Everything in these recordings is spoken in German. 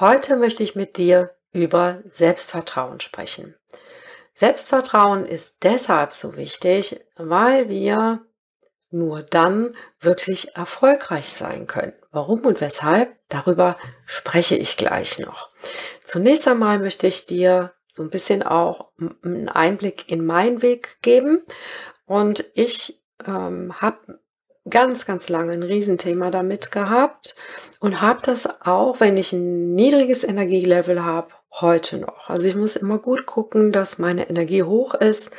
Heute möchte ich mit dir über Selbstvertrauen sprechen. Selbstvertrauen ist deshalb so wichtig, weil wir nur dann wirklich erfolgreich sein können. Warum und weshalb? Darüber spreche ich gleich noch. Zunächst einmal möchte ich dir so ein bisschen auch einen Einblick in meinen Weg geben. Und ich ähm, habe ganz, ganz lange ein Riesenthema damit gehabt und habe das auch, wenn ich ein niedriges Energielevel habe, heute noch. Also ich muss immer gut gucken, dass meine Energie hoch ist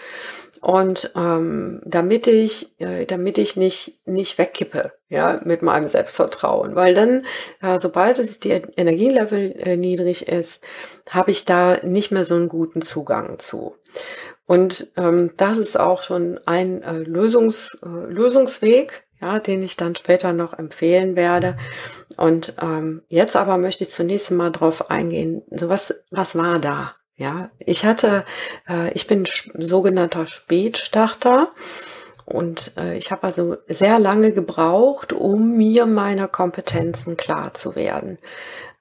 und ähm, damit ich, äh, damit ich nicht nicht wegkippe, ja, mit meinem Selbstvertrauen, weil dann, äh, sobald es die Energielevel äh, niedrig ist, habe ich da nicht mehr so einen guten Zugang zu. Und ähm, das ist auch schon ein äh, Lösungs, äh, Lösungsweg, ja, den ich dann später noch empfehlen werde. Und ähm, jetzt aber möchte ich zunächst mal drauf eingehen, so was, was war da? Ja, ich hatte, äh, ich bin sogenannter Spätstarter und äh, ich habe also sehr lange gebraucht, um mir meiner Kompetenzen klar zu werden.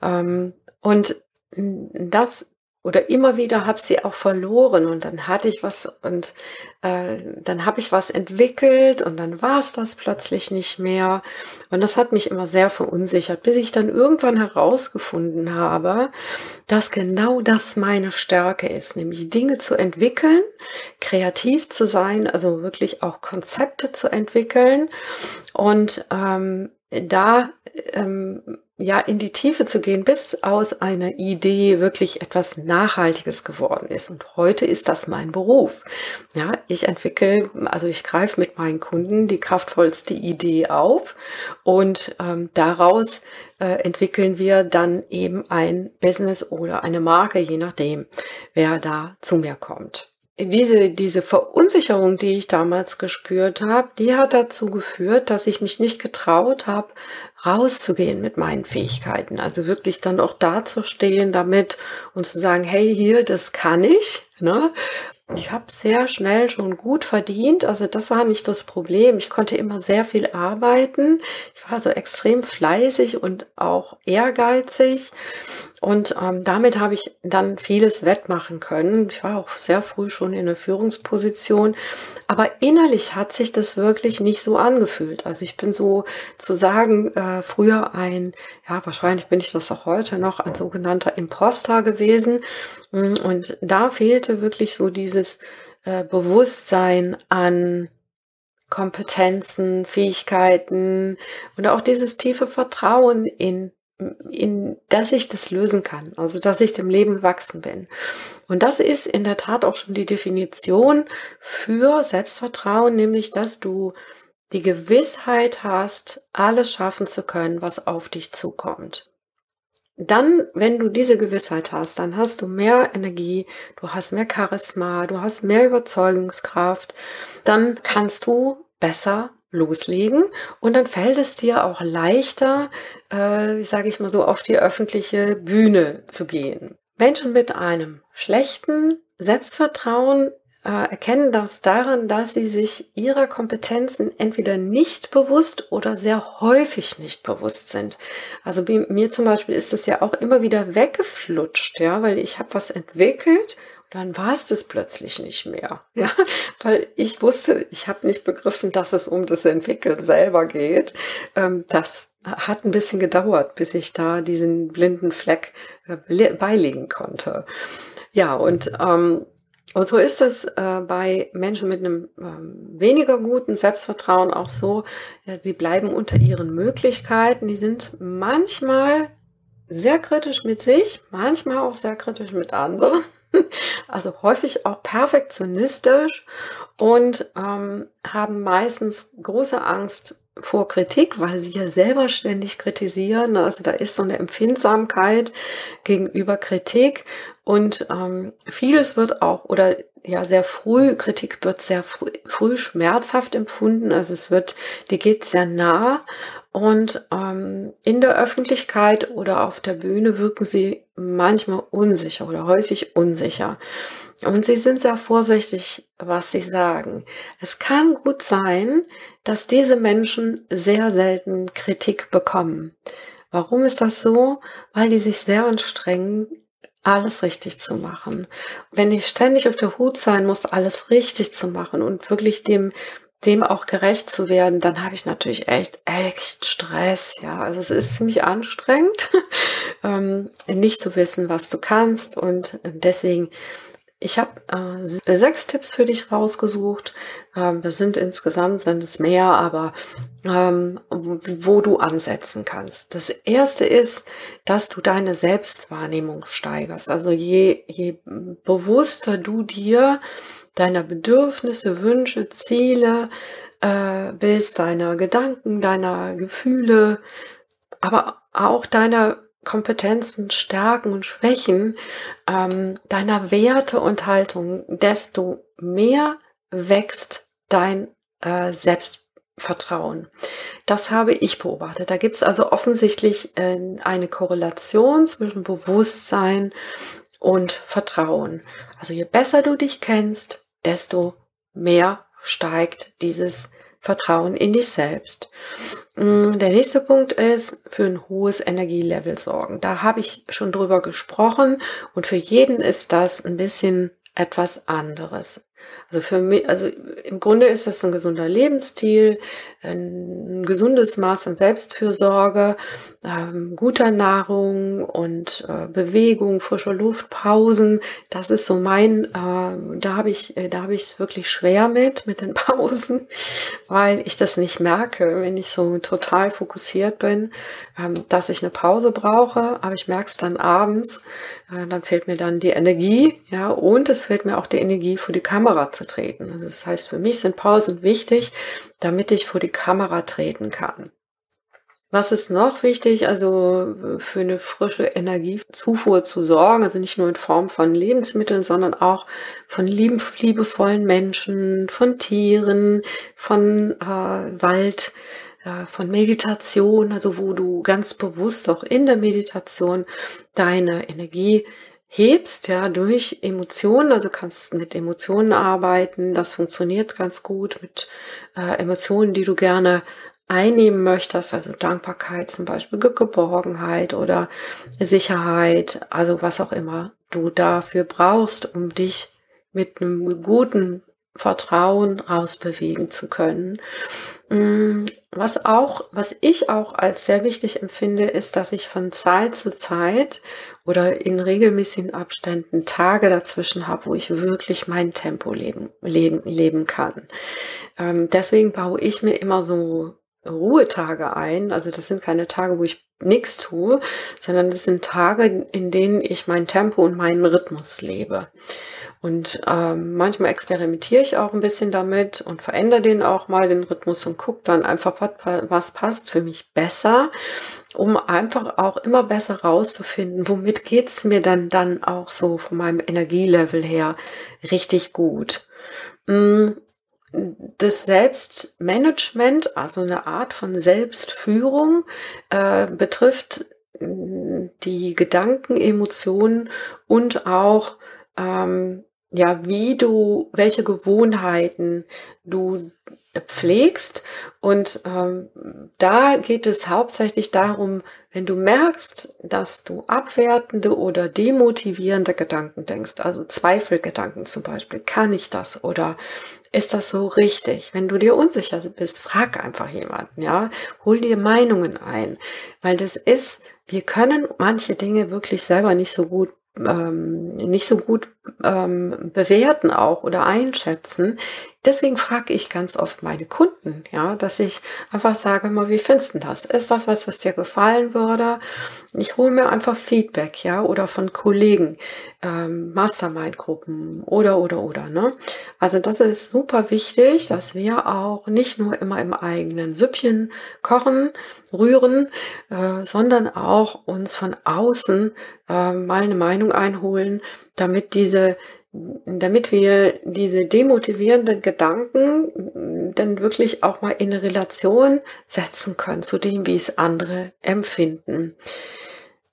Ähm, und das oder immer wieder habe sie auch verloren und dann hatte ich was und äh, dann habe ich was entwickelt und dann war es das plötzlich nicht mehr. Und das hat mich immer sehr verunsichert, bis ich dann irgendwann herausgefunden habe, dass genau das meine Stärke ist, nämlich Dinge zu entwickeln, kreativ zu sein, also wirklich auch Konzepte zu entwickeln. Und ähm, da ähm, ja in die Tiefe zu gehen, bis aus einer Idee wirklich etwas Nachhaltiges geworden ist. Und heute ist das mein Beruf. Ja, ich entwickle, also ich greife mit meinen Kunden die kraftvollste Idee auf und ähm, daraus äh, entwickeln wir dann eben ein Business oder eine Marke, je nachdem, wer da zu mir kommt diese, diese Verunsicherung, die ich damals gespürt habe, die hat dazu geführt, dass ich mich nicht getraut habe, rauszugehen mit meinen Fähigkeiten. Also wirklich dann auch dazustehen damit und zu sagen, hey, hier, das kann ich. Ne? Ich habe sehr schnell schon gut verdient, also das war nicht das Problem. Ich konnte immer sehr viel arbeiten. Ich war so extrem fleißig und auch ehrgeizig und ähm, damit habe ich dann vieles wettmachen können. Ich war auch sehr früh schon in der Führungsposition. Aber innerlich hat sich das wirklich nicht so angefühlt. Also ich bin so zu sagen, äh, früher ein, ja, wahrscheinlich bin ich das auch heute noch, ein sogenannter Imposter gewesen. Mm, und da fehlte wirklich so dieses äh, Bewusstsein an Kompetenzen, Fähigkeiten und auch dieses tiefe Vertrauen in in, dass ich das lösen kann, also dass ich dem Leben gewachsen bin. Und das ist in der Tat auch schon die Definition für Selbstvertrauen, nämlich dass du die Gewissheit hast, alles schaffen zu können, was auf dich zukommt. Dann, wenn du diese Gewissheit hast, dann hast du mehr Energie, du hast mehr Charisma, du hast mehr Überzeugungskraft, dann kannst du besser loslegen und dann fällt es dir auch leichter, äh, sage ich mal so, auf die öffentliche Bühne zu gehen. Menschen mit einem schlechten Selbstvertrauen äh, erkennen das daran, dass sie sich ihrer Kompetenzen entweder nicht bewusst oder sehr häufig nicht bewusst sind. Also mir zum Beispiel ist es ja auch immer wieder weggeflutscht, ja, weil ich habe was entwickelt dann war es das plötzlich nicht mehr. Ja, weil ich wusste, ich habe nicht begriffen, dass es um das Entwickeln selber geht. Ähm, das hat ein bisschen gedauert, bis ich da diesen blinden Fleck äh, beilegen konnte. Ja, und ähm, und so ist es äh, bei Menschen mit einem ähm, weniger guten Selbstvertrauen auch so, ja, sie bleiben unter ihren Möglichkeiten. Die sind manchmal sehr kritisch mit sich, manchmal auch sehr kritisch mit anderen. also häufig auch perfektionistisch und ähm, haben meistens große Angst, vor Kritik, weil sie ja selber ständig kritisieren. Also da ist so eine Empfindsamkeit gegenüber Kritik und ähm, vieles wird auch oder ja sehr früh, Kritik wird sehr früh, früh schmerzhaft empfunden. Also es wird, die geht sehr nah und ähm, in der Öffentlichkeit oder auf der Bühne wirken sie manchmal unsicher oder häufig unsicher. Und sie sind sehr vorsichtig, was sie sagen. Es kann gut sein, dass diese Menschen sehr selten Kritik bekommen. Warum ist das so? Weil die sich sehr anstrengen, alles richtig zu machen. Wenn ich ständig auf der Hut sein muss, alles richtig zu machen und wirklich dem dem auch gerecht zu werden, dann habe ich natürlich echt, echt Stress. Ja, also es ist ziemlich anstrengend, ähm, nicht zu wissen, was du kannst. Und deswegen ich habe äh, sechs Tipps für dich rausgesucht. Ähm, das sind insgesamt sind es mehr, aber ähm, wo du ansetzen kannst. Das erste ist, dass du deine Selbstwahrnehmung steigerst. Also je, je bewusster du dir deiner Bedürfnisse, Wünsche, Ziele äh, bist, deiner Gedanken, deiner Gefühle, aber auch deiner Kompetenzen, Stärken und Schwächen ähm, deiner Werte und Haltung, desto mehr wächst dein äh, Selbstvertrauen. Das habe ich beobachtet. Da gibt es also offensichtlich äh, eine Korrelation zwischen Bewusstsein und Vertrauen. Also je besser du dich kennst, desto mehr steigt dieses Vertrauen in dich selbst. Mm, der nächste Punkt ist für ein hohes Energielevel sorgen. Da habe ich schon drüber gesprochen und für jeden ist das ein bisschen etwas anderes. Also für mich, also im Grunde ist das ein gesunder Lebensstil, ein gesundes Maß an Selbstfürsorge, ähm, guter Nahrung und äh, Bewegung, frische Luft, Pausen. Das ist so mein, äh, da habe ich, äh, da habe ich es wirklich schwer mit, mit den Pausen, weil ich das nicht merke, wenn ich so total fokussiert bin, ähm, dass ich eine Pause brauche, aber ich merke es dann abends, äh, dann fehlt mir dann die Energie, ja, und es fehlt mir auch die Energie für die Kamera zu treten. Also das heißt, für mich sind Pausen wichtig, damit ich vor die Kamera treten kann. Was ist noch wichtig? Also für eine frische Energiezufuhr zu sorgen, also nicht nur in Form von Lebensmitteln, sondern auch von lieben, liebevollen Menschen, von Tieren, von äh, Wald, äh, von Meditation, also wo du ganz bewusst auch in der Meditation deine Energie hebst, ja, durch Emotionen, also kannst mit Emotionen arbeiten, das funktioniert ganz gut mit äh, Emotionen, die du gerne einnehmen möchtest, also Dankbarkeit zum Beispiel, Geborgenheit oder Sicherheit, also was auch immer du dafür brauchst, um dich mit einem guten Vertrauen rausbewegen zu können. Mm, was auch, was ich auch als sehr wichtig empfinde, ist, dass ich von Zeit zu Zeit oder in regelmäßigen Abständen Tage dazwischen habe, wo ich wirklich mein Tempo leben, leben, leben kann. Ähm, deswegen baue ich mir immer so Ruhetage ein. Also das sind keine Tage, wo ich nichts tue, sondern das sind Tage, in denen ich mein Tempo und meinen Rhythmus lebe. Und ähm, manchmal experimentiere ich auch ein bisschen damit und verändere den auch mal, den Rhythmus und gucke dann einfach, was, passt für mich besser, um einfach auch immer besser rauszufinden, womit geht's mir dann dann auch so von meinem Energielevel her richtig gut. Mm, das Selbstmanagement, also eine Art von Selbstführung, äh, betrifft mm, die Gedanken, Emotionen und auch ähm, ja, wie du, welche Gewohnheiten du pflegst. Und ähm, da geht es hauptsächlich darum, wenn du merkst, dass du abwertende oder demotivierende Gedanken denkst, also Zweifelgedanken zum Beispiel, kann ich das oder ist das so richtig? Wenn du dir unsicher bist, frag einfach jemanden, ja, hol dir Meinungen ein, weil das ist, wir können manche Dinge wirklich selber nicht so gut ähm, nicht so gut ähm, bewerten auch oder einschätzen. Deswegen frage ich ganz oft meine Kunden, ja, dass ich einfach sage mal, wie findest du das? Ist das was, was dir gefallen würde? Ich hole mir einfach Feedback, ja, oder von Kollegen, ähm, Mastermind-Gruppen oder oder oder. Ne? Also das ist super wichtig, dass wir auch nicht nur immer im eigenen Süppchen kochen, rühren, äh, sondern auch uns von außen äh, mal eine Meinung einholen, damit diese damit wir diese demotivierenden Gedanken dann wirklich auch mal in Relation setzen können zu dem, wie es andere empfinden.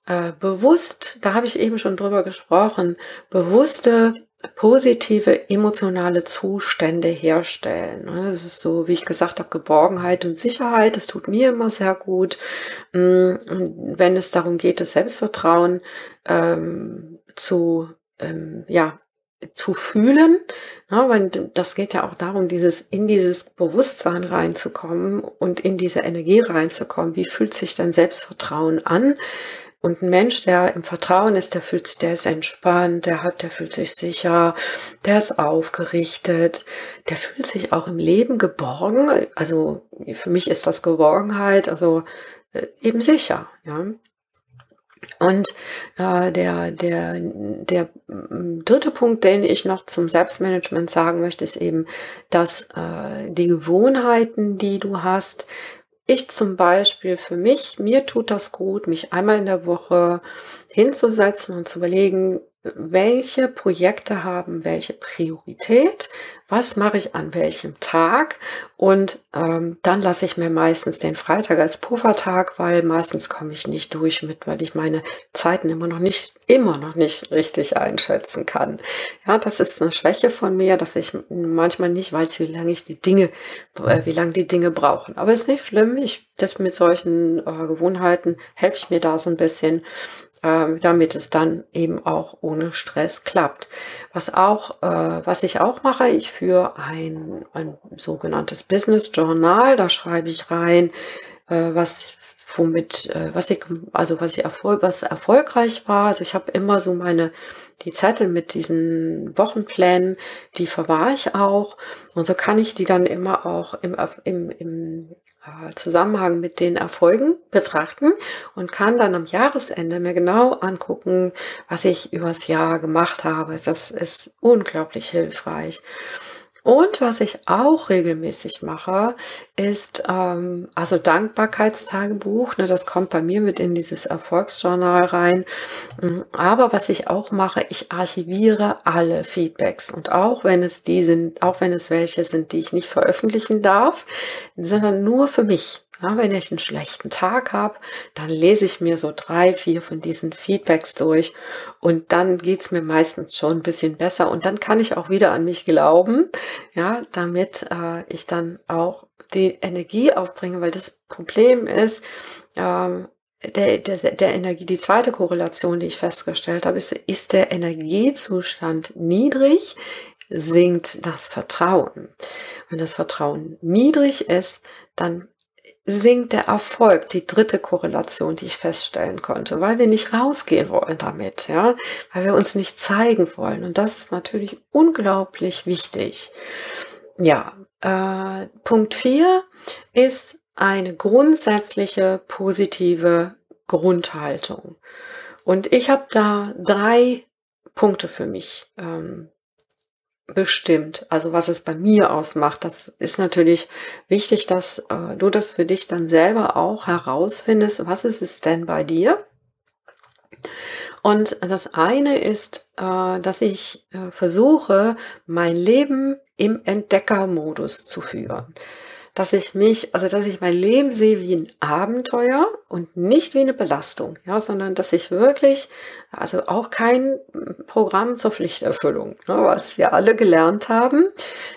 Äh, bewusst, da habe ich eben schon drüber gesprochen, bewusste positive emotionale Zustände herstellen. Ne? Das ist so, wie ich gesagt habe, Geborgenheit und Sicherheit. Das tut mir immer sehr gut. Mm, wenn es darum geht, das Selbstvertrauen ähm, zu ähm, ja, zu fühlen, ja, weil das geht ja auch darum, dieses in dieses Bewusstsein reinzukommen und in diese Energie reinzukommen. Wie fühlt sich dein Selbstvertrauen an? Und ein Mensch, der im Vertrauen ist, der fühlt, der ist entspannt, der hat, der fühlt sich sicher, der ist aufgerichtet, der fühlt sich auch im Leben geborgen. Also für mich ist das Geborgenheit, also äh, eben sicher, ja. Und äh, der, der, der dritte Punkt, den ich noch zum Selbstmanagement sagen möchte, ist eben, dass äh, die Gewohnheiten, die du hast, ich zum Beispiel für mich, mir tut das gut, mich einmal in der Woche hinzusetzen und zu überlegen, welche Projekte haben welche Priorität, was mache ich an welchem Tag und ähm, dann lasse ich mir meistens den Freitag als Puffertag, weil meistens komme ich nicht durch mit, weil ich meine Zeiten immer noch nicht, immer noch nicht richtig einschätzen kann. Ja, das ist eine Schwäche von mir, dass ich manchmal nicht weiß, wie lange ich die Dinge, äh, wie lange die Dinge brauchen. Aber ist nicht schlimm. Ich, das mit solchen äh, Gewohnheiten helfe ich mir da so ein bisschen äh, damit es dann eben auch ohne Stress klappt. Was auch, äh, was ich auch mache, ich führe ein, ein sogenanntes Business Journal, da schreibe ich rein, äh, was womit, äh, was ich, also was ich erfolg, was erfolgreich war. Also ich habe immer so meine, die Zettel mit diesen Wochenplänen, die verwahre ich auch. Und so kann ich die dann immer auch im, im, im Zusammenhang mit den Erfolgen betrachten und kann dann am Jahresende mir genau angucken, was ich übers Jahr gemacht habe. Das ist unglaublich hilfreich. Und was ich auch regelmäßig mache, ist ähm, also Dankbarkeitstagebuch. Ne, das kommt bei mir mit in dieses Erfolgsjournal rein. Mm, aber was ich auch mache, ich archiviere alle Feedbacks und auch wenn es die sind, auch wenn es welche sind, die ich nicht veröffentlichen darf, sondern nur für mich. Ja, wenn ich einen schlechten Tag habe, dann lese ich mir so drei, vier von diesen Feedbacks durch und dann geht's mir meistens schon ein bisschen besser und dann kann ich auch wieder an mich glauben, ja, damit äh, ich dann auch die Energie aufbringe, weil das Problem ist, ähm, der, der, der Energie, die zweite Korrelation, die ich festgestellt habe, ist, ist der Energiezustand niedrig, sinkt das Vertrauen. Wenn das Vertrauen niedrig ist, dann sinkt der Erfolg, die dritte Korrelation, die ich feststellen konnte, weil wir nicht rausgehen wollen damit, ja, weil wir uns nicht zeigen wollen. Und das ist natürlich unglaublich wichtig. Ja, äh, Punkt vier ist eine grundsätzliche positive Grundhaltung. Und ich habe da drei Punkte für mich ähm, bestimmt. Also was es bei mir ausmacht, das ist natürlich wichtig, dass äh, du das für dich dann selber auch herausfindest. Was ist es denn bei dir? Und das eine ist, äh, dass ich äh, versuche, mein Leben im Entdeckermodus zu führen dass ich mich, also dass ich mein Leben sehe wie ein Abenteuer und nicht wie eine Belastung, ja, sondern dass ich wirklich, also auch kein Programm zur Pflichterfüllung, ne, was wir alle gelernt haben,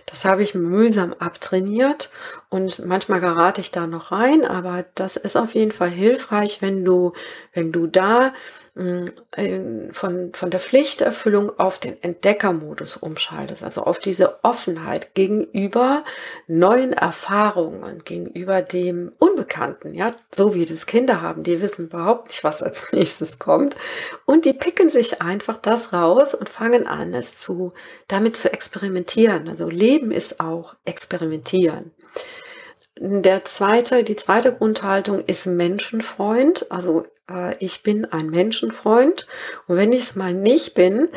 das habe ich mühsam abtrainiert und manchmal gerate ich da noch rein, aber das ist auf jeden Fall hilfreich, wenn du, wenn du da von, von der Pflichterfüllung auf den Entdeckermodus umschaltest, also auf diese Offenheit gegenüber neuen Erfahrungen, gegenüber dem Unbekannten, ja, so wie das Kind Kinder haben, die wissen überhaupt nicht, was als nächstes kommt. Und die picken sich einfach das raus und fangen an, es zu, damit zu experimentieren. Also Leben ist auch experimentieren. Der zweite, die zweite Grundhaltung ist Menschenfreund. Also äh, ich bin ein Menschenfreund. Und wenn ich es mal nicht bin,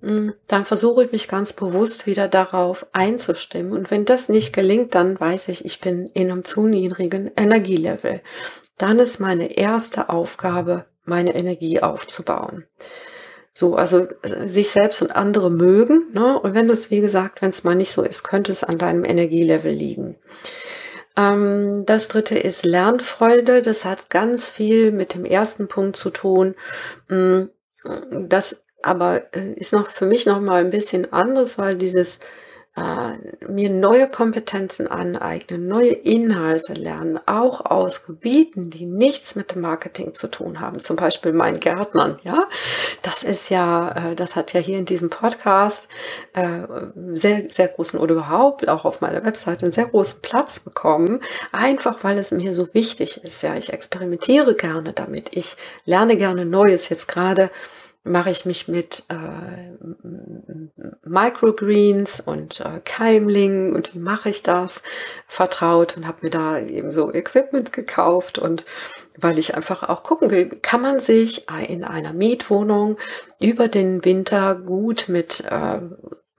mh, mm, dann versuche ich mich ganz bewusst wieder darauf einzustimmen. Und wenn das nicht gelingt, dann weiß ich, ich bin in einem zu niedrigen Energielevel. Dann ist meine erste Aufgabe, meine Energie aufzubauen. So, also äh, sich selbst und andere mögen. Ne? Und wenn das, wie gesagt, wenn es mal nicht so ist, könnte es an deinem Energielevel liegen. Ähm, das dritte ist Lernfreude. Das hat ganz viel mit dem ersten Punkt zu tun. Mm, das aber äh, ist noch für mich noch mal ein bisschen anders, weil dieses äh, mir neue Kompetenzen aneignen, neue Inhalte lernen, auch aus Gebieten, die nichts mit dem Marketing zu tun haben. Zum Beispiel mein Gärtnern, ja. Das ist ja, äh, das hat ja hier in diesem Podcast äh, sehr, sehr großen oder überhaupt auch auf meiner Webseite einen sehr großen Platz bekommen. Einfach weil es mir so wichtig ist. Ja, ich experimentiere gerne damit. Ich lerne gerne Neues jetzt gerade mache ich mich mit äh, Microgreens und äh, Keimlingen und wie mache ich das vertraut und habe mir da eben so Equipment gekauft und weil ich einfach auch gucken will, kann man sich in einer Mietwohnung über den Winter gut mit äh,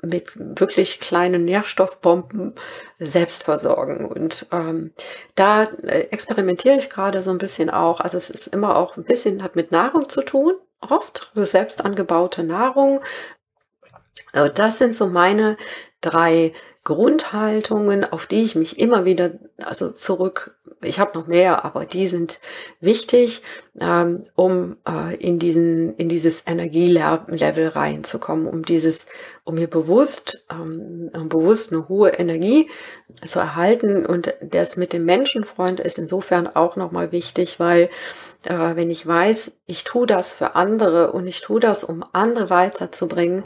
mit wirklich kleinen Nährstoffbomben selbst versorgen. Und ähm, da äh, experimentiere ich gerade so ein bisschen auch. Also es ist immer auch ein bisschen, hat mit Nahrung zu tun, oft, also selbst angebaute Nahrung. Also das sind so meine drei Grundhaltungen, auf die ich mich immer wieder also zurück ich habe noch mehr, aber die sind wichtig, ähm, um äh, in diesen in dieses Energielevel reinzukommen, um dieses, um hier bewusst ähm, bewusst eine hohe Energie zu erhalten. Und das mit dem Menschenfreund ist insofern auch noch mal wichtig, weil äh, wenn ich weiß, ich tue das für andere und ich tue das, um andere weiterzubringen,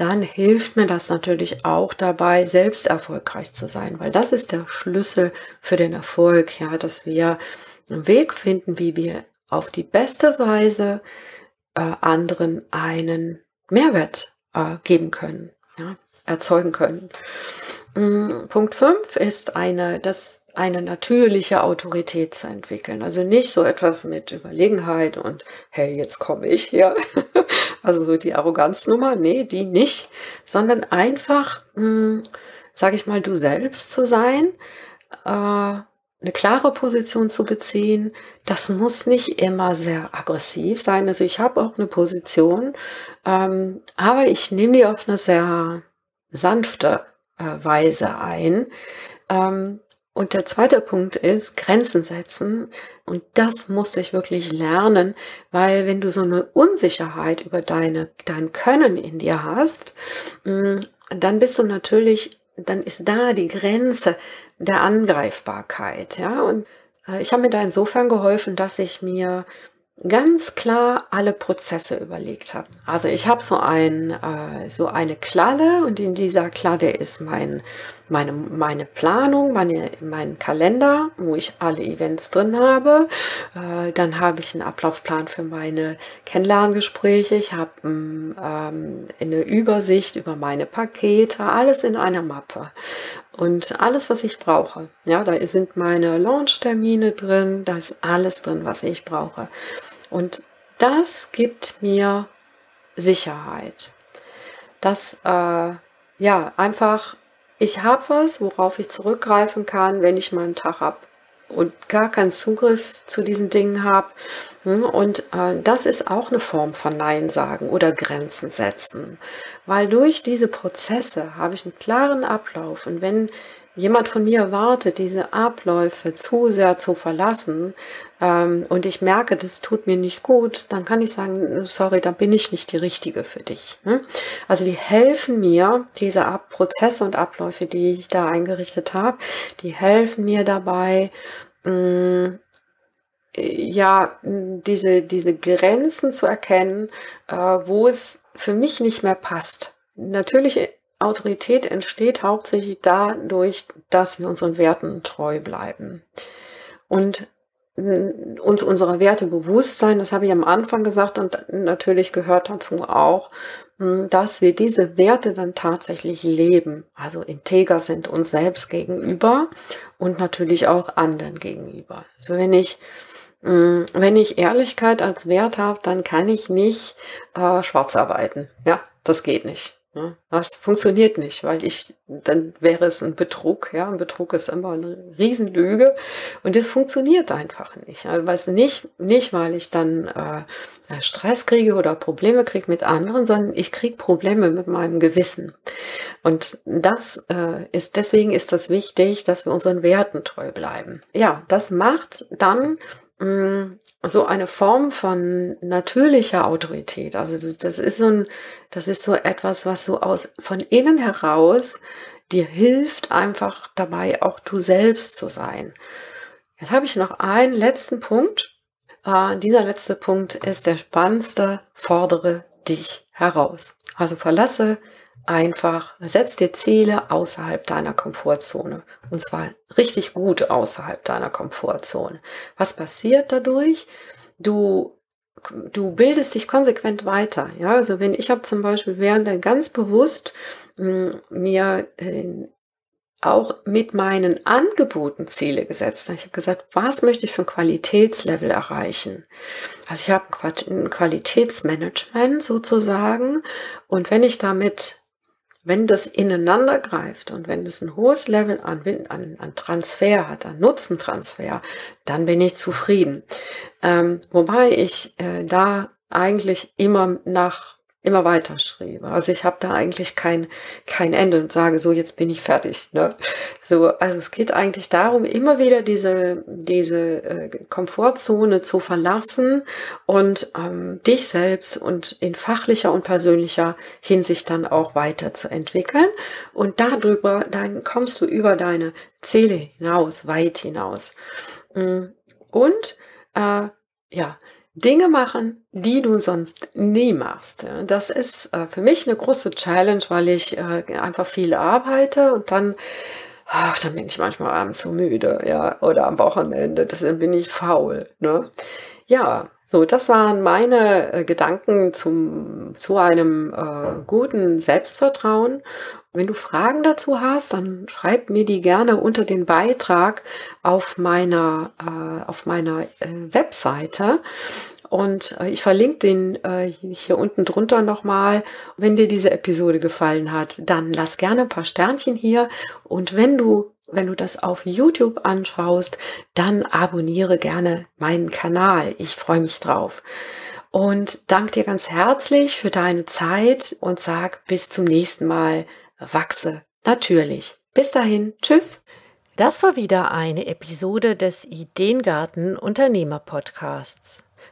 dann hilft mir das natürlich auch dabei, selbst erfolgreich zu sein, weil das ist der Schlüssel für den Erfolg, ja, dass wir einen Weg finden, wie wir auf die beste Weise äh, anderen einen Mehrwert äh, geben können, ja, erzeugen können. Mm, Punkt 5 ist eine, das, eine natürliche Autorität zu entwickeln. Also nicht so etwas mit Überlegenheit und hey, jetzt komme ich hier. also so die Arroganznummer, nee, die nicht, sondern einfach, hm, sag ich mal, du selbst zu sein, äh, eine klare Position zu beziehen. Das muss nicht immer sehr aggressiv sein. Also ich habe auch eine Position, ähm, aber ich nehme die auf eine sehr sanfte äh, Weise ein. Ähm, und der zweite Punkt ist Grenzen setzen. Und das musste ich wirklich lernen, weil wenn du so eine Unsicherheit über deine, dein Können in dir hast, mm, dann bist du natürlich, dann ist da die Grenze der Angreifbarkeit. Ja, und äh, ich habe mir da insofern geholfen, dass ich mir ganz klar alle Prozesse überlegt habe. Also ich habe so ein äh, so eine Kladde und in dieser Kladde ist mein meine meine Planung, meine mein Kalender, wo ich alle Events drin habe. Äh, dann habe ich einen Ablaufplan für meine Kennenlerngespräche. Ich habe ähm, eine Übersicht über meine Pakete, alles in einer Mappe und alles, was ich brauche. Ja, da sind meine Launchtermine drin, da ist alles drin, was ich brauche. Und das gibt mir Sicherheit. Das, äh, ja, einfach, ich habe was, worauf ich zurückgreifen kann, wenn ich mal einen Tag habe und gar keinen Zugriff zu diesen Dingen habe. Hm, und äh, das ist auch eine Form von Nein sagen oder Grenzen setzen. Weil durch diese Prozesse habe ich einen klaren Ablauf. Und wenn jemand von mir erwartet, diese Abläufe zu sehr zu verlassen ähm, und ich merke, das tut mir nicht gut, dann kann ich sagen, sorry, da bin ich nicht die Richtige für dich. Hm? Also die helfen mir, diese Ab Prozesse und Abläufe, die ich da eingerichtet habe, die helfen mir dabei, mh, mm, ja, diese, diese Grenzen zu erkennen, äh, wo es für mich nicht mehr passt. Natürlich Autorität entsteht hauptsächlich dadurch, dass wir unseren Werten treu bleiben. Und uns unsere Werte bewusst sein, das habe ich am Anfang gesagt und natürlich gehört dazu auch, hm, dass wir diese Werte dann tatsächlich leben, also integer sind uns selbst gegenüber und natürlich auch anderen gegenüber. Also wenn ich hm, wenn ich Ehrlichkeit als Wert habe, dann kann ich nicht äh, schwarz arbeiten. Ja, das geht nicht. Das funktioniert nicht, weil ich, dann wäre es ein Betrug, ja, ein Betrug ist immer eine Riesenlüge und das funktioniert einfach nicht. Also nicht, nicht, weil ich dann äh, Stress kriege oder Probleme kriege mit anderen, sondern ich kriege Probleme mit meinem Gewissen. Und das äh, ist, deswegen ist das wichtig, dass wir unseren Werten treu bleiben. Ja, das macht dann mm, so eine Form von natürlicher Autorität. Also das, das, ist so ein, das ist so etwas, was so aus von innen heraus dir hilft, einfach dabei auch du selbst zu sein. Jetzt habe ich noch einen letzten Punkt. Äh, dieser letzte Punkt ist der spannendste. Fordere dich heraus. Also verlasse einfach, setz dir Ziele außerhalb deiner Komfortzone. Und zwar richtig gut außerhalb deiner Komfortzone. Was passiert dadurch? Du du bildest dich konsequent weiter. Ja, also wenn ich habe zum Beispiel während der ganz bewusst mh, hm, mir äh, auch mit meinen Angeboten Ziele gesetzt. Ich habe gesagt, was möchte ich für ein Qualitätslevel erreichen? Also ich habe ein Qualitätsmanagement sozusagen und wenn ich damit wenn das ineinander greift und wenn das ein hohes Level an, an, an Transfer hat, an Nutzentransfer, dann bin ich zufrieden. Ähm, wobei ich äh, da eigentlich immer nach immer weiter schrieb. Also ich habe da eigentlich kein, kein Ende und sage, so jetzt bin ich fertig. Ne? So, also es geht eigentlich darum, immer wieder diese, diese äh, Komfortzone zu verlassen und ähm, dich selbst und in fachlicher und persönlicher Hinsicht dann auch weiterzuentwickeln. Und darüber, dann kommst du über deine Ziele hinaus, weit hinaus. Mm, und äh, ja, Dinge machen, die du sonst nie machst. Das ist äh, für mich eine große Challenge, weil ich äh, einfach viel arbeite und dann, ach, dann bin ich manchmal abends so müde, ja, oder am Wochenende, deswegen bin ich faul. Ne? Ja, so, das waren meine äh, Gedanken zum, zu einem äh, guten Selbstvertrauen. Wenn du Fragen dazu hast, dann schreib mir die gerne unter den Beitrag auf meiner, äh, auf meiner äh, Webseite. Und äh, ich verlinke den äh, hier unten drunter nochmal. Wenn dir diese Episode gefallen hat, dann lass gerne ein paar Sternchen hier. Und wenn du wenn du das auf YouTube anschaust, dann abonniere gerne meinen Kanal. Ich freue mich drauf. Und danke dir ganz herzlich für deine Zeit und sag bis zum nächsten Mal wachse natürlich. Bis dahin, tschüss. Das war wieder eine Episode des Ideengarten Unternehmer Podcasts.